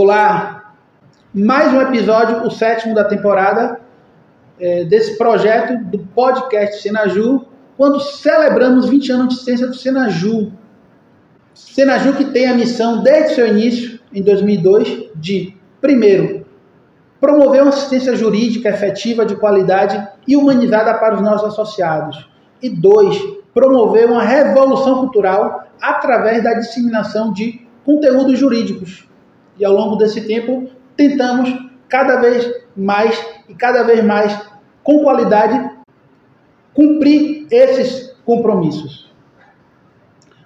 Olá, mais um episódio, o sétimo da temporada é, desse projeto do podcast Senaju, quando celebramos 20 anos de ciência do Senaju. Senaju que tem a missão, desde seu início, em 2002, de, primeiro, promover uma assistência jurídica efetiva, de qualidade e humanizada para os nossos associados. E dois, promover uma revolução cultural através da disseminação de conteúdos jurídicos. E ao longo desse tempo, tentamos cada vez mais e cada vez mais com qualidade cumprir esses compromissos.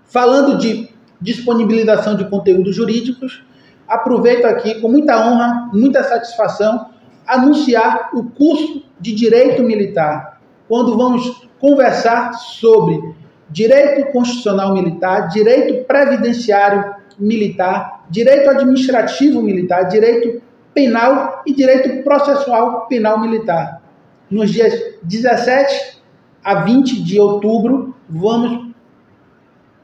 Falando de disponibilização de conteúdos jurídicos, aproveito aqui com muita honra, muita satisfação, anunciar o curso de Direito Militar, quando vamos conversar sobre direito constitucional militar, direito previdenciário militar, direito administrativo militar, direito penal e direito processual penal militar. Nos dias 17 a 20 de outubro, vamos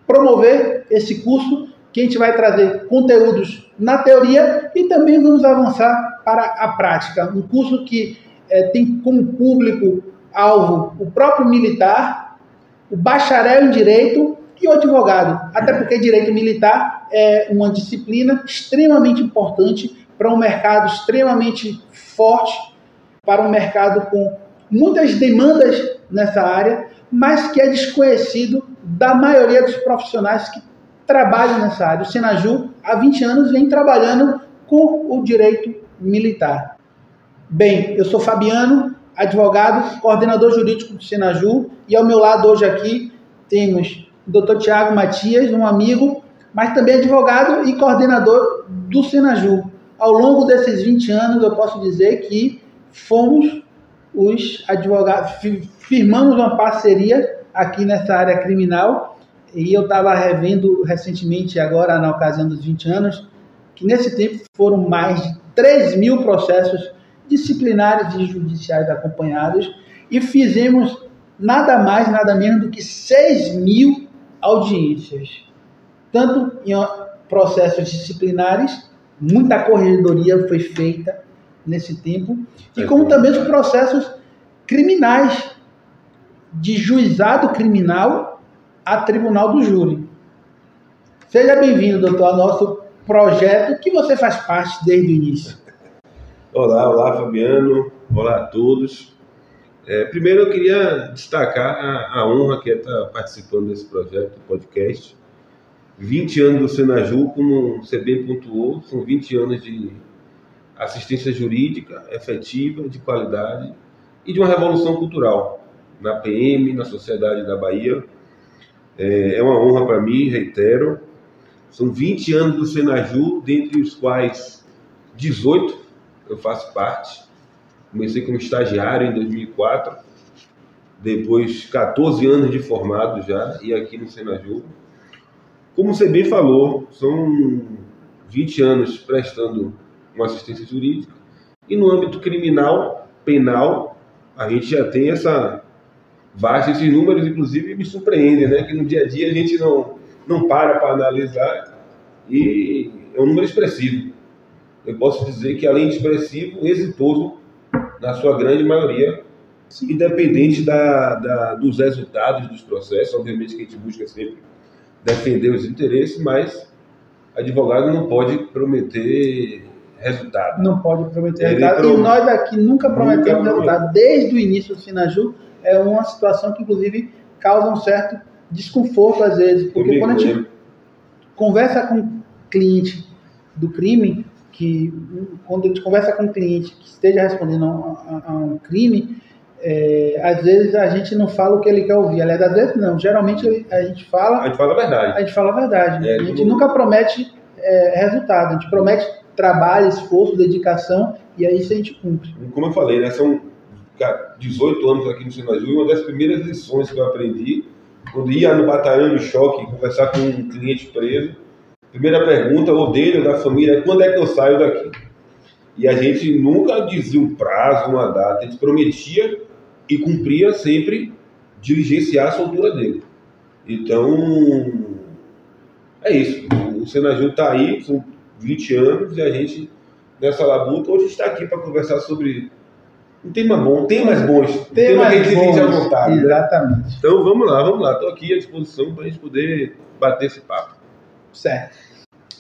promover esse curso que a gente vai trazer conteúdos na teoria e também vamos avançar para a prática. Um curso que é, tem como público-alvo o próprio militar, o bacharel em direito e o advogado. Até porque direito militar é uma disciplina extremamente importante para um mercado extremamente forte, para um mercado com muitas demandas nessa área, mas que é desconhecido da maioria dos profissionais que trabalham nessa área. O Senaju, há 20 anos, vem trabalhando com o direito militar. Bem, eu sou Fabiano, advogado, coordenador jurídico do Senaju, e ao meu lado hoje aqui temos o Dr. Tiago Matias, um amigo, mas também advogado e coordenador do Senaju. Ao longo desses 20 anos, eu posso dizer que fomos os advogados, firmamos uma parceria aqui nessa área criminal e eu estava revendo recentemente, agora na ocasião dos 20 anos, que nesse tempo foram mais de 3 mil processos disciplinares e judiciais acompanhados e fizemos nada mais, nada menos do que 6 mil audiências, tanto em processos disciplinares, muita corredoria foi feita nesse tempo, e como também os processos criminais, de juizado criminal a tribunal do júri. Seja bem-vindo, doutor, ao nosso projeto que você faz parte desde o início. Olá, olá, Fabiano. Olá a todos. É, primeiro eu queria destacar a, a, honra que é estar participando desse projeto, do podcast. 20 anos do Senaju, como você bem pontuou, são 20 anos de assistência jurídica efetiva, de qualidade e de uma revolução cultural na PM, na sociedade da Bahia. É, é uma honra para mim, reitero. São 20 anos do Senaju, dentre os quais 18 eu faço parte Comecei como estagiário em 2004, depois 14 anos de formado já, e aqui no Senaju. Como você bem falou, são 20 anos prestando uma assistência jurídica, e no âmbito criminal, penal, a gente já tem essa vasta, esses números, inclusive, me surpreendem, né? Que no dia a dia a gente não, não para para analisar, e é um número expressivo. Eu posso dizer que, além de expressivo, exitoso na sua grande maioria, Sim. independente da, da, dos resultados dos processos. Obviamente que a gente busca sempre defender os interesses, mas advogado não pode prometer resultado. Não pode prometer Ele resultado. Prom... E nós aqui nunca prometemos nunca resultado. Desde o início do Sinaju, é uma situação que, inclusive, causa um certo desconforto às vezes. Porque quando a gente conversa com cliente do crime, que quando a gente conversa com um cliente que esteja respondendo a, a, a um crime, é, às vezes a gente não fala o que ele quer ouvir. Aliás, às vezes não. Geralmente a gente fala. A gente fala a verdade. A gente fala a verdade. É, a gente nunca promete é, resultado. A gente promete trabalho, esforço, dedicação e aí isso a gente cumpre. Como eu falei, né, são 18 anos aqui no Senaju e uma das primeiras lições que eu aprendi quando ia no batalhão de choque conversar com um cliente preso Primeira pergunta, ou dele ou da família, é quando é que eu saio daqui? E a gente nunca dizia um prazo, uma data, a gente prometia e cumpria sempre diligenciar a soltura dele. Então, é isso. O Senaju está aí, são 20 anos e a gente, nessa labuta, hoje está aqui para conversar sobre um tema bom, temas bons, um tema que a gente bons, à vontade. né? Exatamente. Então vamos lá, vamos lá. Estou aqui à disposição para a gente poder bater esse papo. Certo.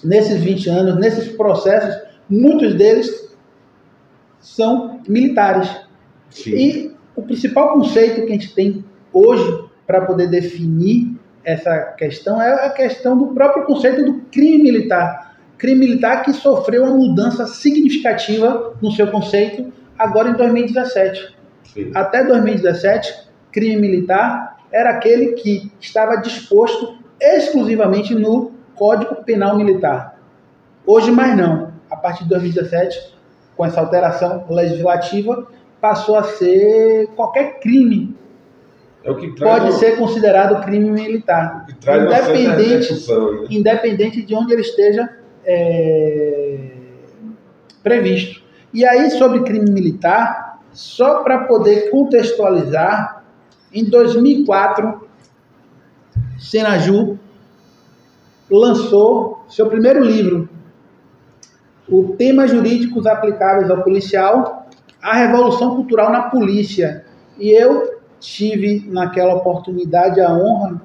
Nesses 20 anos, nesses processos, muitos deles são militares. Sim. E o principal conceito que a gente tem hoje para poder definir essa questão é a questão do próprio conceito do crime militar. Crime militar que sofreu uma mudança significativa no seu conceito agora em 2017. Sim. Até 2017, crime militar era aquele que estava disposto exclusivamente no Código Penal Militar. Hoje mais não. A partir de 2017, com essa alteração legislativa, passou a ser qualquer crime É o pode uma- ser considerado crime militar, o independente, né? independente de onde ele esteja é, previsto. E aí, sobre crime militar, só para poder contextualizar, em 2004, Senaju lançou seu primeiro livro, o Temas Jurídicos Aplicáveis ao Policial, a Revolução Cultural na Polícia. E eu tive, naquela oportunidade, a honra,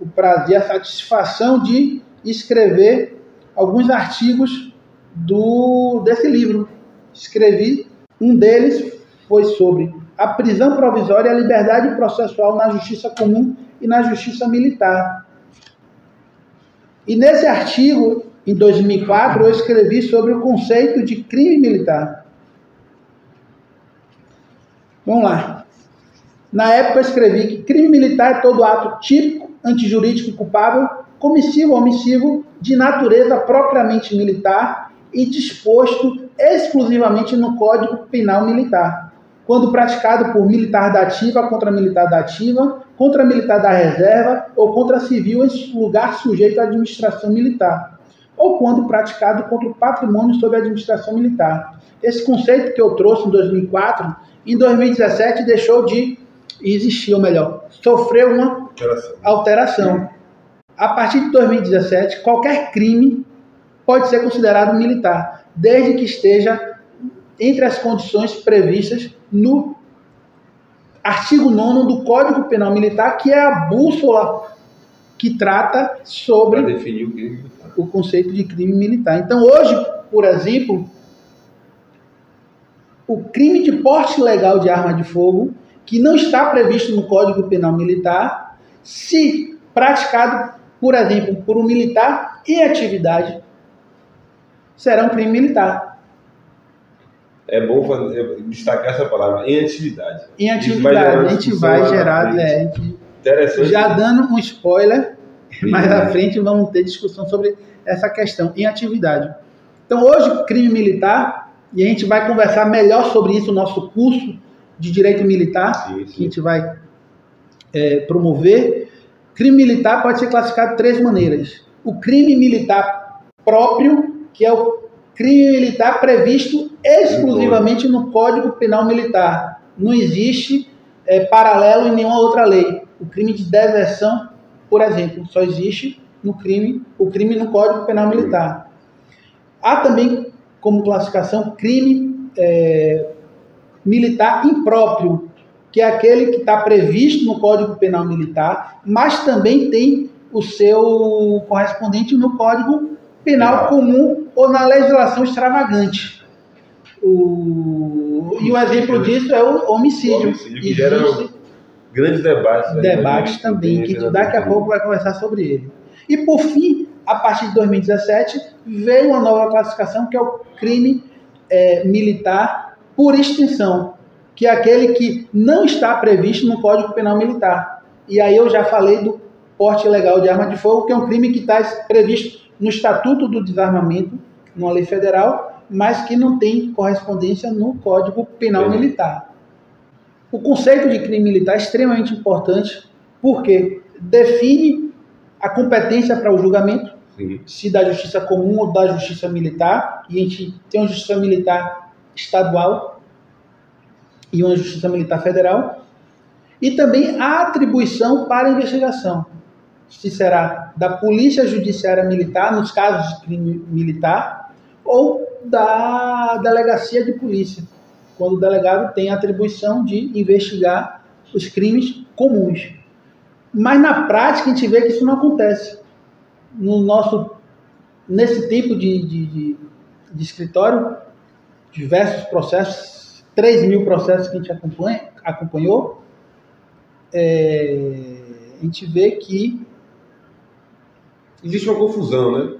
o prazer, a satisfação de escrever alguns artigos do, desse livro. Escrevi, um deles foi sobre a prisão provisória e a liberdade processual na justiça comum e na justiça militar. E nesse artigo, em 2004, eu escrevi sobre o conceito de crime militar. Vamos lá. Na época eu escrevi que crime militar é todo ato típico, antijurídico e culpável, comissivo ou omissivo, de natureza propriamente militar e disposto exclusivamente no Código Penal Militar, quando praticado por militar da ativa contra militar da ativa, contra militar da reserva ou contra civil em lugar sujeito à administração militar, ou quando praticado contra o patrimônio sob a administração militar. Esse conceito que eu trouxe em 2004, em 2017 deixou de existir, ou melhor, sofreu uma Alteração. alteração. A partir de 2017, qualquer crime pode ser considerado militar, desde que esteja entre as condições previstas no artigo 9 do Código Penal Militar, que é a bússola que trata sobre o o conceito de crime militar. Então, hoje, por exemplo, o crime de porte legal de arma de fogo, que não está previsto no Código Penal Militar, se praticado, por exemplo, por um militar em atividade, será um crime militar. É bom fazer- destacar essa palavra, em atividade. Em atividade, a gente vai gerar, é, Interessante. Já dando um spoiler, Sim. mais à frente vamos ter discussão sobre essa questão em atividade. Então, hoje, crime militar, e a gente vai conversar melhor sobre isso no nosso curso de Direito Militar, Sim, que a sim. gente vai é, promover. Crime militar pode ser classificado de três maneiras. O crime militar próprio, que é o crime militar previsto exclusivamente no Código Penal Militar. Não existe é, paralelo em nenhuma outra lei. O crime de deserção, por exemplo, só existe no crime, o crime no Código Penal Militar. Há também como classificação crime é, militar impróprio, que é aquele que está previsto no Código Penal Militar, mas também tem o seu correspondente no Código Penal. Comum ou na legislação extravagante. O... E um exemplo disso é o homicídio. O homicídio que gera Grandes debates. né? debates também, que daqui a pouco vai conversar sobre ele. E por fim, a partir de 2017, veio uma nova classificação que é o crime é, militar por extinção, que é aquele que não está previsto no Código Penal Militar. E aí eu já falei do porte ilegal de arma de fogo, que é um crime que está previsto no Estatuto do Desarmamento, numa lei federal, mas que não tem correspondência no Código Penal Sim. Militar. O conceito de crime militar é extremamente importante porque define a competência para o julgamento, Sim. se da justiça comum ou da justiça militar, e a gente tem uma justiça militar estadual e uma justiça militar federal, e também a atribuição para a investigação, será da polícia judiciária militar, nos casos de crime militar, ou da delegacia de polícia, quando o delegado tem a atribuição de investigar os crimes comuns. Mas na prática a gente vê que isso não acontece. No nosso, nesse tipo de, de, de, de escritório, diversos processos, 3 mil processos que a gente acompanha, acompanhou, é, a gente vê que. Existe uma confusão, né?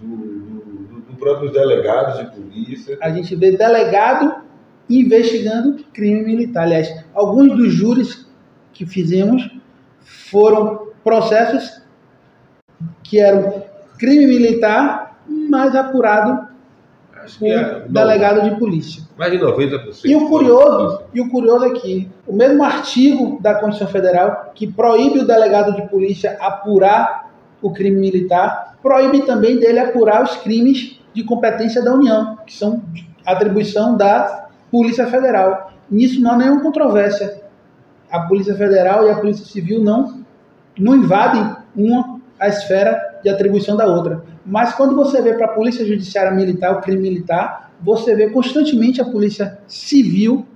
Do, do, do próprios delegados de polícia. A gente vê delegado investigando crime militar. Aliás, alguns dos júris que fizemos foram processos que eram crime militar, mas apurado por é, delegado de polícia. Mais de 90%. E o curioso, e o curioso é que o mesmo artigo da Constituição Federal que proíbe o delegado de polícia apurar o crime militar, proíbe também dele apurar os crimes de competência da União, que são atribuição da Polícia Federal. Nisso não há nenhuma controvérsia. A Polícia Federal e a Polícia Civil não, não invadem uma a esfera de atribuição da outra. Mas quando você vê para a Polícia Judiciária Militar, o crime militar, você vê constantemente a Polícia Civil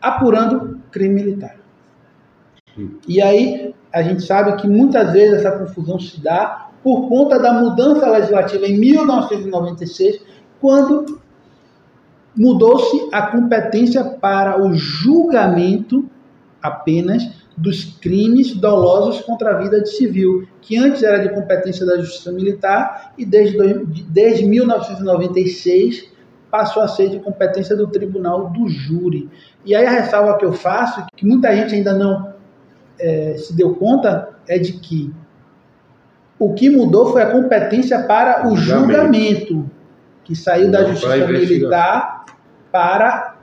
apurando crime militar. E aí a gente sabe que muitas vezes essa confusão se dá por conta da mudança legislativa em 1996, quando mudou-se a competência para o julgamento apenas dos crimes dolosos contra a vida de civil, que antes era de competência da Justiça Militar e desde, desde 1996 passou a ser de competência do Tribunal do Júri. E aí a ressalva que eu faço, que muita gente ainda não é, se deu conta, é de que o que mudou foi a competência para o julgamento, que saiu da Justiça Militar para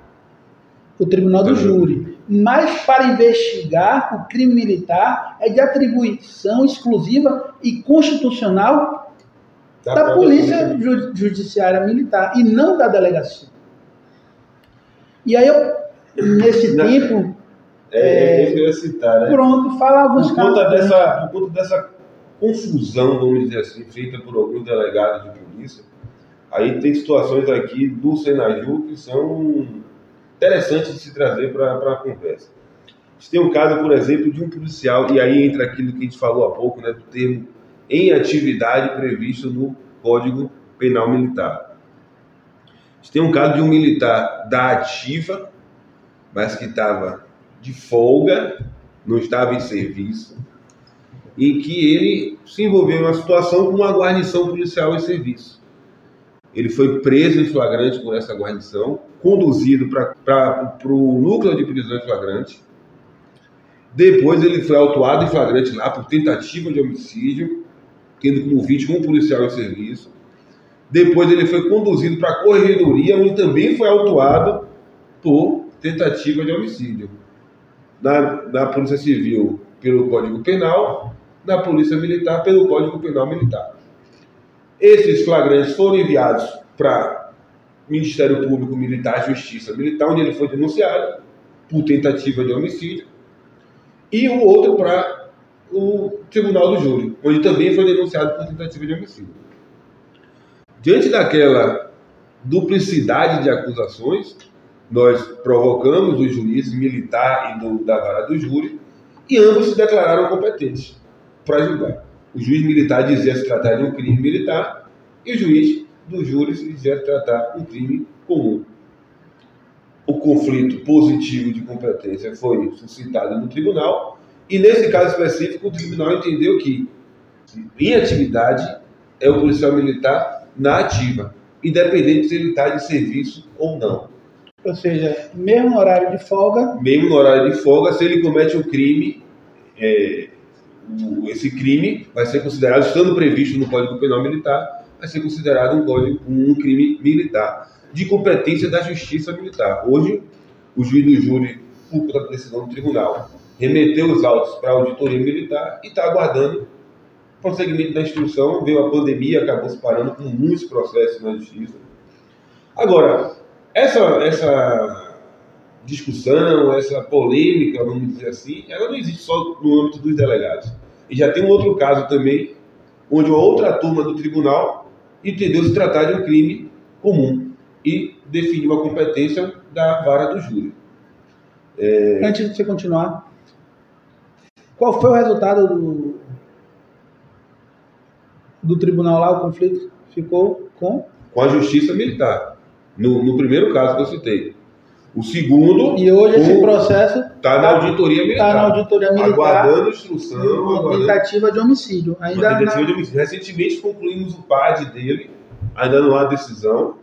o Tribunal do Júri. Mas para investigar o crime militar é de atribuição exclusiva e constitucional da, da Polícia Judiciária Militar e não da delegacia. E aí eu, nesse tempo. É, é, é, eu ia citar, né? Pronto, fala alguns por conta casos. Dessa, por conta dessa confusão, vamos dizer assim, feita por alguns delegados de polícia, aí tem situações aqui do Senaju que são interessante de se trazer para a conversa. A gente tem um caso, por exemplo, de um policial, e aí entra aquilo que a gente falou há pouco, né, do termo em atividade previsto no Código Penal Militar. A gente tem um caso de um militar da ativa, mas que estava de folga, não estava em serviço, em que ele se envolveu em uma situação com uma guarnição policial em serviço. Ele foi preso em flagrante por essa guarnição, conduzido para o núcleo de prisões flagrante. Depois ele foi autuado em flagrante lá por tentativa de homicídio, tendo como vítima um policial em serviço. Depois ele foi conduzido para a corregedoria, onde também foi autuado por tentativa de homicídio. Na Polícia Civil, pelo Código Penal, na Polícia Militar, pelo Código Penal Militar. Esses flagrantes foram enviados para Ministério Público Militar, Justiça Militar, onde ele foi denunciado por tentativa de homicídio, e o outro para o Tribunal do Júri, onde também foi denunciado por tentativa de homicídio. Diante daquela duplicidade de acusações, nós provocamos o juiz militar e do, da vara do júri, e ambos se declararam competentes para julgar. O juiz militar dizia se tratar de um crime militar e o juiz do júri se dizia tratar um crime comum. O conflito positivo de competência foi suscitado no tribunal e nesse caso específico o tribunal entendeu que em atividade é o policial militar na ativa, independente se ele está de serviço ou não. Ou seja, mesmo no horário de folga. Mesmo no horário de folga, se ele comete um crime é, esse crime vai ser considerado, estando previsto no Código Penal Militar, vai ser considerado um, código, um crime militar, de competência da Justiça Militar. Hoje, o juiz do júri, por da decisão do tribunal, remeteu os autos para a auditoria militar e está aguardando prosseguimento da instrução. Veio a pandemia, acabou se parando com muitos processos na Justiça. Agora, essa, essa discussão, essa polêmica, vamos dizer assim, ela não existe só no âmbito dos delegados. E já tem um outro caso também, onde uma outra turma do tribunal entendeu se tratar de um crime comum e definiu a competência da vara do júri. É... Antes de você continuar, qual foi o resultado do, do tribunal lá, o conflito? Ficou com? Com a justiça militar. No, no primeiro caso que eu citei. O segundo. E hoje esse processo está na auditoria militar. Está na auditoria militar. Aguardando instrução. Uma tentativa de homicídio. Ainda tentativa na... de homicídio. Recentemente concluímos o PAD dele, ainda não há decisão,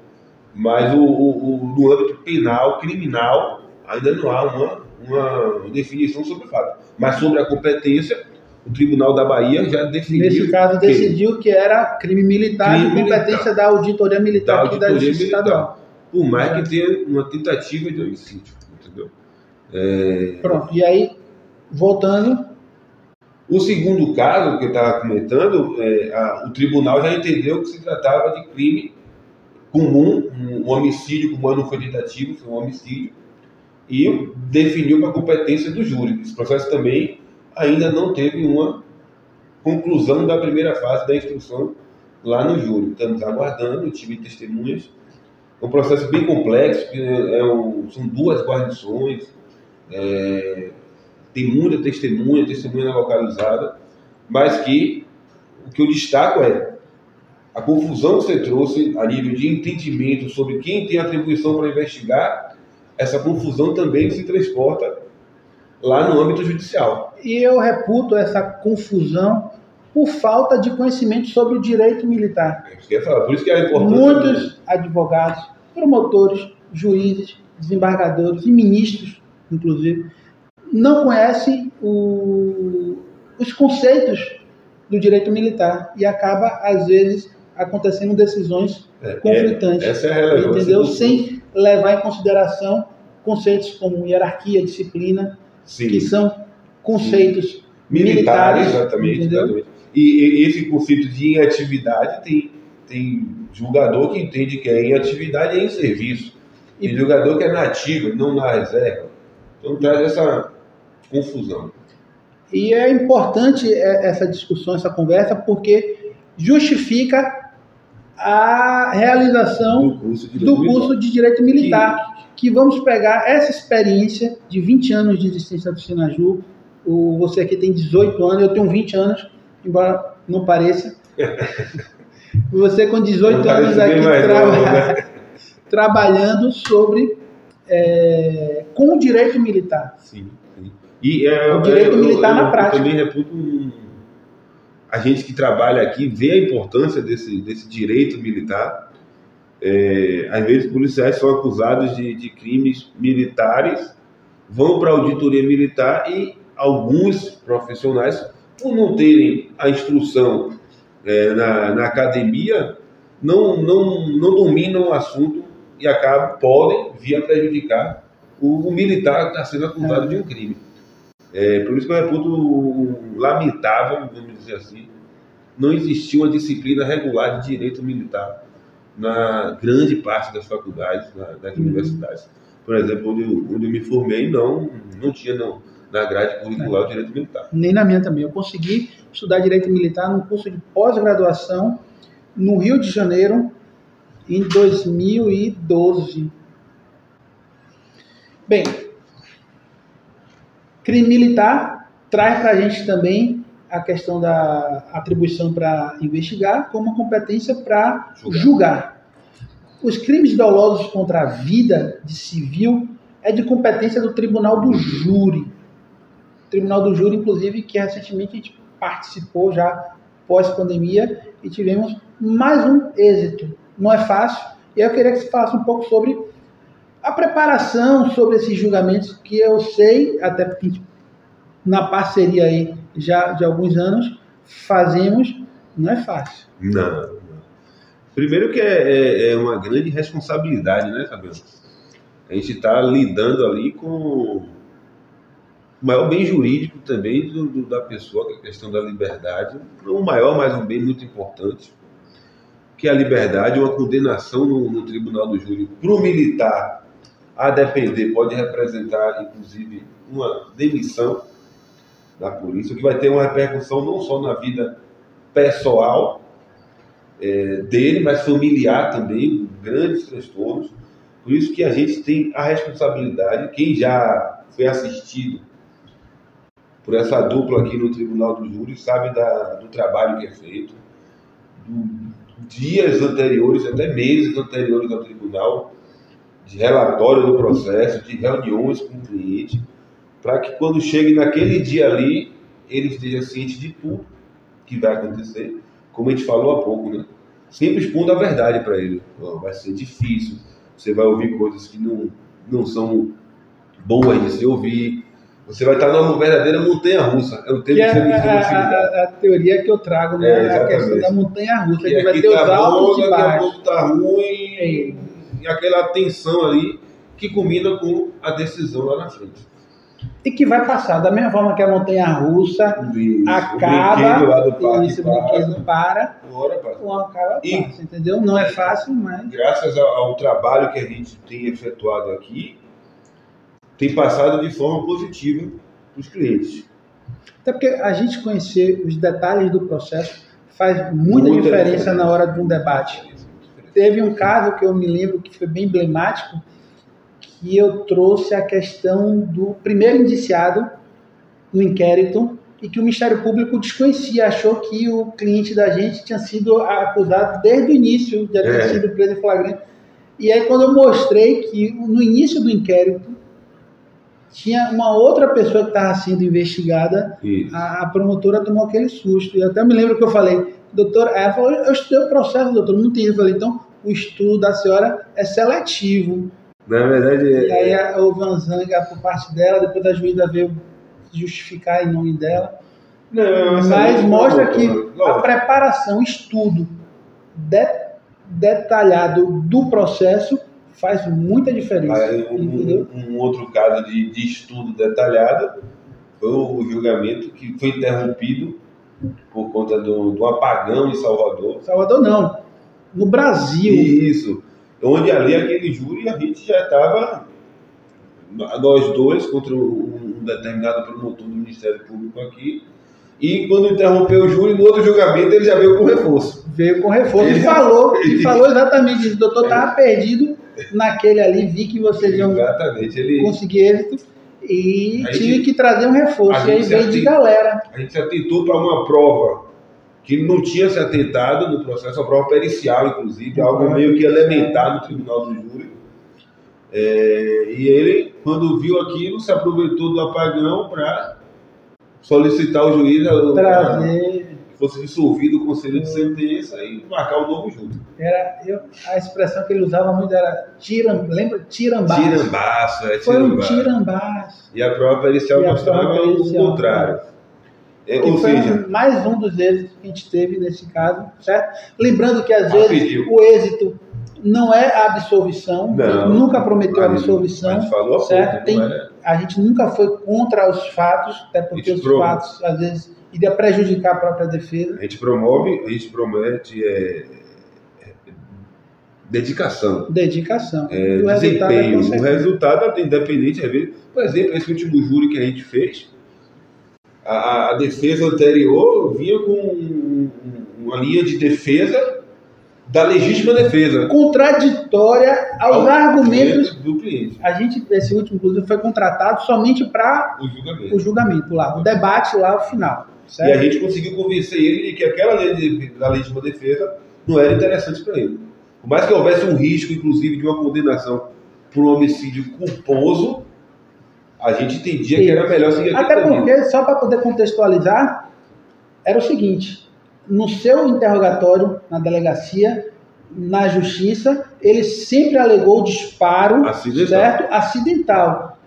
mas o, o, o, no âmbito penal, criminal, ainda não há uma, uma definição sobre o fato. Mas sobre a competência, o Tribunal da Bahia já definiu. Nesse caso, que decidiu que era crime militar crime de competência militar. da auditoria militar da, auditoria da Justiça militar. Estadual por mais que tenha uma tentativa de homicídio, entendeu? É... Pronto, e aí, voltando. O segundo caso que eu estava comentando, é, a, o tribunal já entendeu que se tratava de crime comum, um, homicídio, como não foi tentativo, foi um homicídio, e definiu para a competência do júri. Esse processo também ainda não teve uma conclusão da primeira fase da instrução lá no júri. Estamos aguardando o time de testemunhas é um processo bem complexo, é, é um, são duas guarnições, é, tem muita testemunha, testemunha localizada, mas que o que eu destaco é a confusão que você trouxe a nível de entendimento sobre quem tem atribuição para investigar, essa confusão também se transporta lá no âmbito judicial. E eu reputo essa confusão por falta de conhecimento sobre o direito militar. É falar, por isso que é importante. Muitos advogados, promotores, juízes, desembargadores e ministros, inclusive, não conhecem o, os conceitos do direito militar e acaba, às vezes, acontecendo decisões é, conflitantes. É, essa é a relevância. Entendeu? Sem levar em consideração conceitos como hierarquia, disciplina, Sim. que são conceitos Sim. militares. militares exatamente, exatamente. E, e, esse conceito de inatividade tem, tem julgador que entende que é em atividade e é em serviço. E tem julgador que é nativo, não na reserva. Então traz essa confusão. E é importante é, essa discussão, essa conversa, porque justifica a realização do curso de, do curso de Direito Militar, que... que... vamos pegar essa experiência de 20 anos de existência do Sinaju, você aqui tem 18 anos, eu tenho 20 anos, embora não pareça. Você com 18 anos aqui né? trabalhando sobre é, com o direito militar. Sim, sim. E, é, o direito eu, militar eu, na eu, prática. Eu também reputo um, a gente que trabalha aqui vê a importância desse, desse direito militar. É, às vezes policiais são acusados de, de crimes militares, vão para a auditoria militar e alguns profissionais, por não terem a instrução é, na, na, academia não, não, não dominam o assunto e acabam, podem vir a prejudicar o, o militar que está sendo acusado é. de um crime. É, por isso que eu reputo lamentável, vamos dizer assim, não existia uma disciplina regular de direito militar na grande parte das faculdades, na, das uhum. universidades. Por exemplo, onde eu, onde eu me formei, não, não tinha não, na grade curricular o direito militar. Nem na minha também. Eu consegui estudar direito militar num curso de pós-graduação no Rio de Janeiro em 2012. Bem, crime militar traz para a gente também a questão da atribuição para investigar como competência para julgar. julgar. Os crimes dolosos contra a vida de civil é de competência do tribunal do júri. Tribunal do Júri, inclusive, que recentemente a gente participou já pós-pandemia e tivemos mais um êxito. Não é fácil. E eu queria que você falasse um pouco sobre a preparação sobre esses julgamentos, que eu sei, até porque na parceria aí já de alguns anos, fazemos, não é fácil. Não. Primeiro que é, é, é uma grande responsabilidade, né, Fabiano? A gente está lidando ali com o maior bem jurídico também do, do, da pessoa, que é a questão da liberdade. O maior, mas um bem muito importante, que é a liberdade, uma condenação no, no tribunal do júri para o militar, a depender, pode representar, inclusive, uma demissão da polícia, que vai ter uma repercussão não só na vida pessoal, é, dele, mas familiar também, grandes transtornos. Por isso que a gente tem a responsabilidade, quem já foi assistido por essa dupla aqui no Tribunal do Júri sabe da, do trabalho que é feito, do, dias anteriores, até meses anteriores ao tribunal, de relatório do processo, de reuniões com o cliente, para que quando chegue naquele dia ali, ele esteja ciente de tudo que vai acontecer, como a gente falou há pouco, né? Sempre expondo a verdade para ele. Vai ser difícil, você vai ouvir coisas que não, não são boas de se ouvir, você vai estar numa verdadeira montanha russa. É o termo que, é que você a, a, a, teoria que eu trago, né? É, a questão da montanha russa, que, que vai ter os tá altos bom, daqui a pouco tá ruim, é. e aquela tensão ali que combina com a decisão lá na frente. E que vai passar, da mesma forma que a montanha russa isso, acaba, o isso, brinquedo para, passa. o acaba e, passa, entendeu? Não é fácil, mas... Graças ao, ao trabalho que a gente tem efetuado aqui, tem passado de forma positiva para os clientes. Até porque a gente conhecer os detalhes do processo faz muita, muita diferença, diferença, na hora de um debate. Teve um caso que eu me lembro que foi bem emblemático, que eu trouxe a questão do primeiro indiciado no inquérito e que o Ministério Público desconhecia, achou que o cliente da gente tinha sido acusado desde o início, de ter é. sido preso em flagrante. E aí, quando eu mostrei que no início do inquérito tinha uma outra pessoa que estava sendo investigada, a, a, promotora tomou aquele susto. E até me lembro que eu falei, doutor, ela falou, eu estudei o processo, doutor, não tem. Eu falei, então o estudo da senhora é seletivo. Na verdade, e aí é... houve uma zanga por parte dela, depois a juíza veio justificar em nome dela. Não, mas mostra que a preparação, o estudo de, detalhado do processo faz muita diferença. Aí, um, um, outro caso de, de, estudo detalhado foi o, julgamento que foi interrompido por conta do, do apagão em Salvador. Salvador não, no Brasil. Isso, onde ali aquele júri a gente já estava, nós dois contra um determinado promotor do Ministério Público aqui, e quando interrompeu o júri, no outro julgamento ele já veio com reforço. Veio com reforço. Ele falou, ele falou exatamente isso. O doutor estava perdido naquele ali, vi que vocês iam ele... conseguir êxito e tive que trazer um reforço. E aí veio de galera. A gente se atentou para uma prova que não tinha se atentado no processo, uma prova pericial, inclusive, algo meio que elementar no tribunal do júri. É, e ele, quando viu aquilo, se aproveitou do apagão para solicitar o juiz a, trazer fosse dissolvido o conselho de sentença e marcar o novo júri. Era, eu, a expressão que ele usava muito era tiram, lembra? Tirambaço. Tirambaço, é Foi um tirambaço. E a prova pericial mostrava o contrário. É, ou seja, mais um dos êxitos que a gente teve nesse caso, certo? Lembrando que às vezes o êxito não é a absolvição, não, nunca prometeu a absolvição, a falou certo? Tem, é. A gente nunca foi contra os fatos, até porque os fatos às vezes iria prejudicar a própria defesa. A gente promove, a gente promete é, é, dedicação. Dedicação. É, o desempenho. Resultado é o resultado, independente, às vezes, por exemplo, esse último júri que a gente fez, a, a defesa anterior vinha com uma linha de defesa da legítima defesa. Contraditória aos Ao argumentos do cliente. A gente, esse último, inclusive, foi contratado somente para o julgamento. o julgamento lá, o debate lá, o final. E a gente conseguiu convencer ele de que aquela lei de, da legítima defesa não era interessante para ele. Por mais que houvesse um risco, inclusive, de uma condenação por um homicídio culposo, a gente entendia que era melhor seguir Até porque, só para poder contextualizar, era o seguinte: no seu interrogatório na delegacia, na justiça, ele sempre alegou disparo acidental. certo? acidental,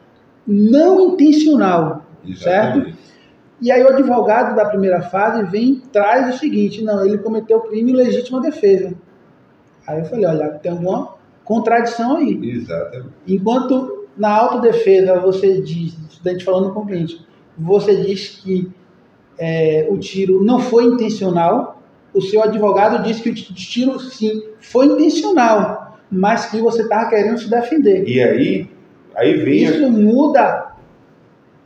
não intencional, Exatamente. certo? E aí o advogado da primeira fase vem traz o seguinte, não, ele cometeu crime em legítima defesa. Aí eu falei, olha, tem alguma contradição aí. Exatamente. Enquanto na autodefesa você diz, estudante falando com o cliente, você diz que é, o tiro não foi intencional, o seu advogado disse que o tiro, sim, foi intencional, mas que você estava querendo se defender. E aí, aí vem... Isso muda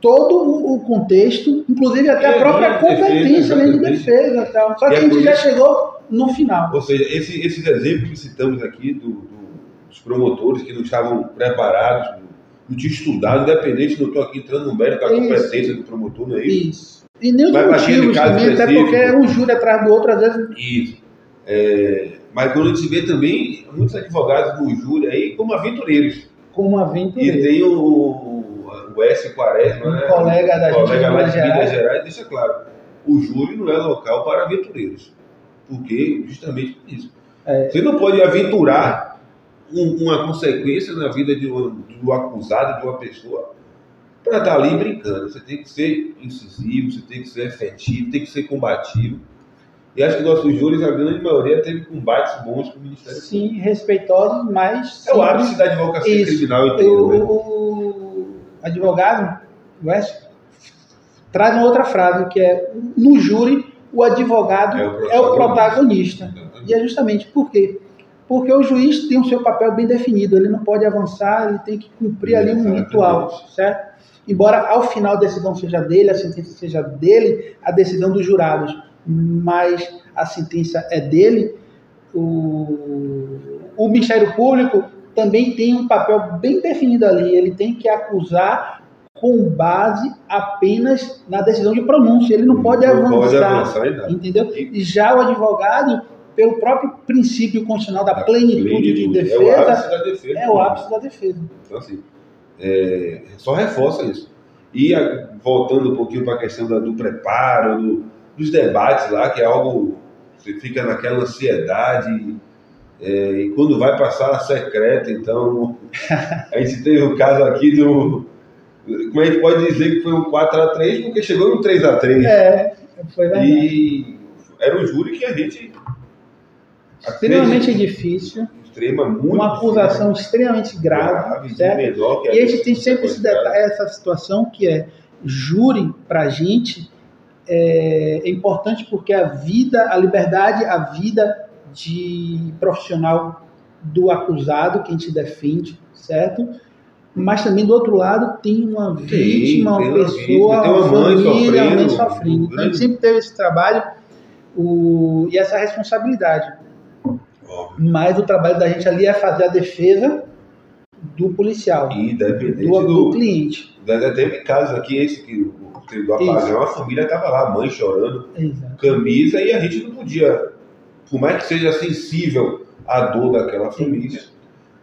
todo o contexto, inclusive até a própria competência de defesa. Tal. Só que a gente já chegou no final. Ou seja, esse, esses exemplos que citamos aqui do, do, dos promotores que não estavam preparados, não, tinham estudado, independente, não estou aqui entrando no mérito da competência do promotor, não é isso? Isso. E nem os motivos também, até porque é um júri atrás do outro, às vezes. Isso. É, mas quando a gente vê também muitos advogados no júri aí como aventureiros. Com uma E tem o, S. Quaresma, Um né? colega da um colega lá de Minas Gerais. Gerais, deixa claro, o júri não é local para aventureiros. Porque, justamente por isso. É. Você não pode aventurar um- uma consequência na vida de um, do acusado, de uma pessoa, para estar ali brincando. Você tem que ser incisivo, você tem que ser efetivo, tem que ser combativo. E acho que nossos júris, a grande maioria, teve combates bons com o Ministério. Sim, respeitosos, mas. É o ápice da advocacia Isso. criminal inteira, o, né? Advogado, Wes, traz uma outra frase, que é no júri, o advogado É o é o protagonista. E é justamente por quê? Porque o juiz tem o seu papel bem definido, ele não pode avançar, ele tem que cumprir ali um ritual, certo? Embora ao final a decisão seja dele, a sentença seja dele, a decisão dos jurados, mas a sentença é dele, o, o Ministério Público também tem um papel bem definido ali, ele tem que acusar com base apenas na decisão de pronúncia, ele não pode Não pode avançar avançar em nada. entendeu? E já o advogado, pelo próprio princípio constitucional da plenitude de É o defesa, ápice da defesa. é o ápice da defesa. Então, assim, é, só reforça isso. E a- voltando um pouquinho para a questão do preparo, do- dos debates lá, que é algo. Você fica naquela ansiedade. É, e quando vai para a sala secreta, então. a gente teve o caso aqui do. Como a gente pode dizer que foi um 4x3, porque chegou no 3x3. É, foi verdade. E era um júri que a gente. Extremamente difícil, Extrema, muito uma acusação extremamente grave, grave, certo? que E a gente tem sempre esse sequestrado. detalhe, essa situação que é júri para a gente é, é importante porque a vida, a liberdade, a vida de profissional do acusado que a gente defende, certo? Mas também do outro lado tem uma vítima, tem uma pessoa, vítima, uma família, uma mãe sofrendo. Então a gente sempre teve esse trabalho o, e essa responsabilidade. Óbvio. Mas o trabalho da gente ali é fazer a defesa do policial, Independente do, do do. cliente. Ainda teve casos aqui, esse que o do apagão, a família estava lá, a mãe chorando, Exato. camisa, e a gente não podia, por mais que seja sensível à dor daquela família,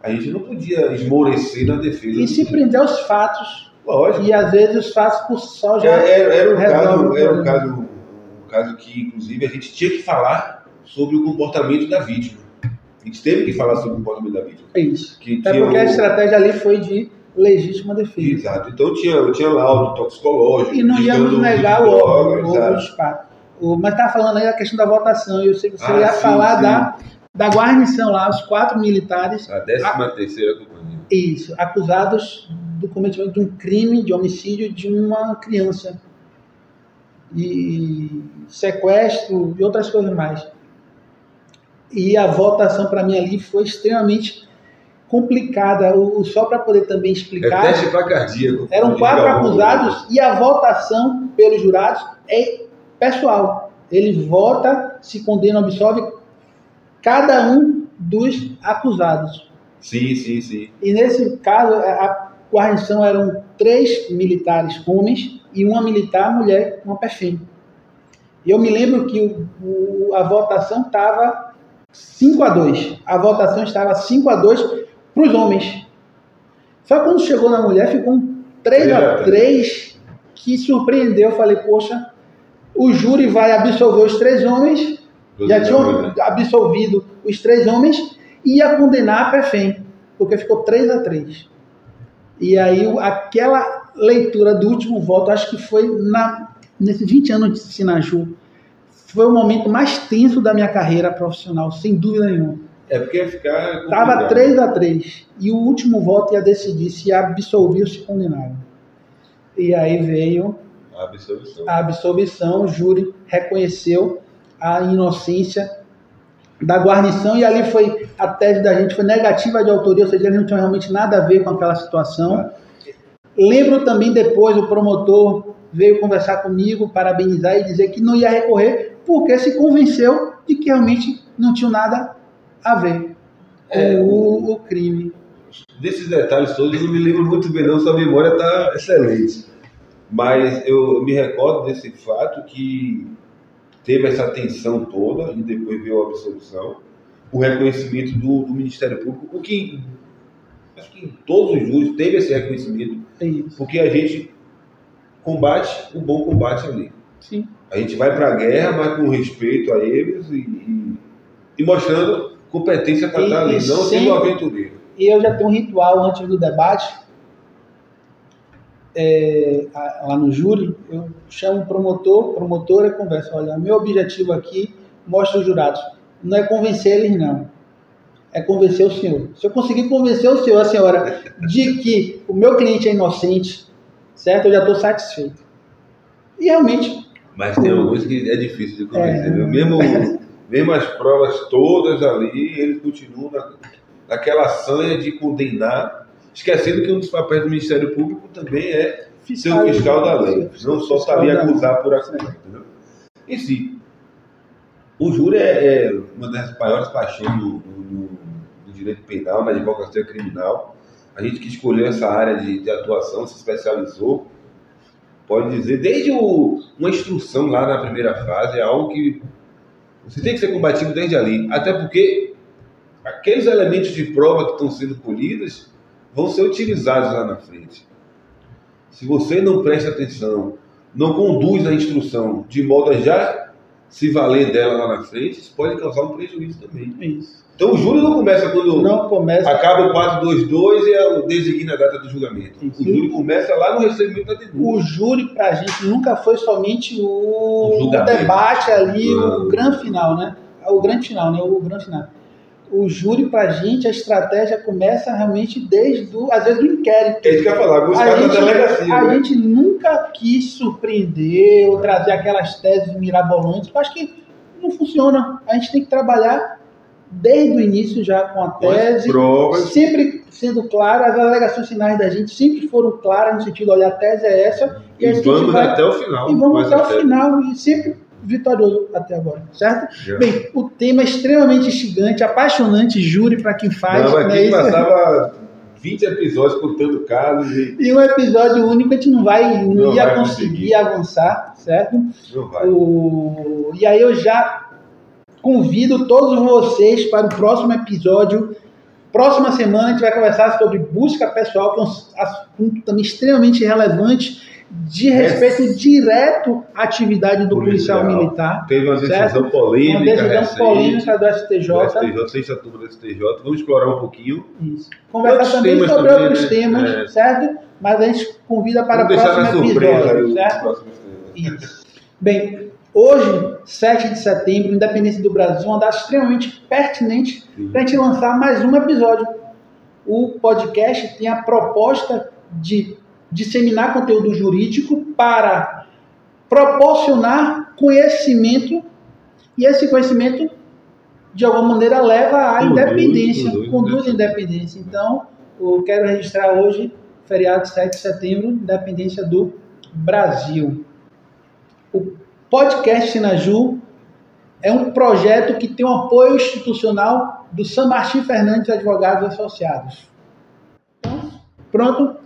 a gente não podia esmorecer na defesa. E se prender aos fatos. Lógico. E às vezes os fatos por só já. Era, era, um caso, era um caso, um caso que, inclusive, a gente tinha que falar sobre o comportamento da vítima. A gente teve que falar sobre o comportamento da vítima. É isso. Que Até porque a o- estratégia ali foi de legítima defesa. Exato. Então tinha, tinha laudo toxicológico. E não íamos negar o o dos fatos. O- Mas estava falando aí da questão da votação, e eu sei que você Ah, ia sim, falar sim. Da, da guarnição lá, os quatro militares, A 13 terceira companhia. isso, acusados do cometimento de um crime de homicídio de uma criança. E sequestro e outras coisas mais. E a votação para mim ali foi extremamente complicada. O, só para poder também É explicar. teste para cardíaco. Eram quatro acusados e a votação pelos jurados é pessoal. Ele vota, se condena ou absolve cada um dos acusados. Sim, sim, sim. E nesse caso, a guarnição eram três militares homens e uma militar mulher, uma perfém. E eu me lembro que o- o- a votação estava 5 a 2. A votação estava 5 a 2 para os homens. Só quando chegou na mulher, ficou um 3 a 3 que surpreendeu. Eu falei, poxa, o júri vai absolver os três homens já tinham absolvido os três homens e ia condenar a Perfém, porque ficou 3 a 3 E aí aquela leitura do último voto, acho que foi na, nesses 20 anos de Sinaju, foi o momento mais tenso da minha carreira profissional, sem dúvida nenhuma. É porque ia ficar. Tava complicado. 3 a 3 e o último voto ia decidir se absolvia ou se condenava. E aí veio A absolvição. a absolvição, o júri reconheceu a inocência da guarnição e ali foi a tese da gente foi negativa de autoria, ou seja, eles não tinham realmente nada a ver com aquela situação. Lembro também depois o promotor veio conversar comigo, parabenizar e dizer que não ia recorrer porque se convenceu de que realmente não tinha nada a ver É, com o, o crime. Desses detalhes todos eu não me lembro muito bem, não, sua memória está excelente. Mas eu me recordo desse fato que teve essa tensão toda e depois veio a absolução, o reconhecimento do, do Ministério Público, o que acho que em todos os júris teve esse reconhecimento, isso. porque a gente combate o bom combate ali. Sim. A gente vai para a guerra, mas com respeito a eles e, e, e mostrando competência para estar ali, não sendo sempre- aventureiro. E eu já tenho um ritual antes do debate, é, lá no júri, eu chamo o promotor, promotora e converso. Olha, meu objetivo aqui, mostra os jurados, não é convencer eles, não. É convencer o senhor. Se eu conseguir convencer o senhor, a senhora, de que o meu cliente é inocente, certo? Eu já estou satisfeito. E realmente, Mas tem alguns que é difícil de convencer. É. viu? Mesmo, mesmo as provas todas ali, eles continuam na, naquela sanha de condenar, esquecendo que um dos papéis do Ministério Público também é ser o fiscal da lei. Não só Fiscal saber acusar por acusar. Entendeu? Em si, o júri é, é uma das maiores paixões do, do- do direito penal, na advocacia criminal. A gente que escolheu essa área de, de atuação, se especializou, pode dizer, desde o- uma instrução lá na primeira fase, é algo que você tem que ser combatido desde ali. Até porque aqueles elementos de prova que estão sendo colhidos vão ser utilizados lá na frente. Se você não presta atenção, não conduz a instrução de modo a já se valer dela lá na frente, isso pode causar um prejuízo também. isso. Então o júri não começa quando Não começa acaba o 422 e é o designa a data do julgamento. Isso. O júri começa lá no recebimento da denúncia. o júri pra gente nunca foi somente o, O julgamento. debate ali, Não. o grande final, né? O grande final, né? O grande final. O júri pra gente, a estratégia começa realmente desde, do, às vezes, do inquérito. É isso que eu ia falar, buscar A gente, delegacia. a né? gente nunca quis surpreender ou trazer aquelas teses mirabolantes. Eu acho que não funciona. A gente tem que trabalhar desde o início já com a tese, sempre sendo claro, as alegações finais da gente sempre foram claras no sentido, olha, a tese é essa, e, E a gente vamos vai, até o final. e vamos Mas até o final, e sempre vitorioso até agora, certo? Já. Bem, o tema é extremamente instigante, apaixonante, jure para quem faz, Não, né? aqui Isso- passava 20 episódios contando casos e E um episódio único a gente não vai, não, Não ia vai conseguir conseguir. avançar, certo? não vai. O... E aí eu já convido todos vocês para o próximo episódio. Próxima semana a gente vai conversar sobre busca pessoal, que é um assunto também extremamente relevante, de respeito direto à atividade do policial, Policial. militar. Teve uma decisão Certo? polêmica. Uma decisão recente, polêmica do do STJ. STJ, sexta turma do STJ. Vamos explorar um pouquinho. Isso. Conversar Outros também sobre também, outros né? temas, É. certo? Mas a gente convida para o próximo episódio, certo? Isso. Bem, hoje, 7 de setembro, Independência do Brasil, uma data extremamente pertinente para a gente lançar mais um episódio. O podcast tem a proposta de disseminar conteúdo jurídico para proporcionar conhecimento e esse conhecimento de alguma maneira leva à independência, conduz, conduz né? à independência. Então, eu quero registrar hoje, feriado 7 de setembro, independência do Brasil. O podcast Sinaju é um projeto que tem o apoio institucional do San Martin Fernandes Advogados Associados. Pronto.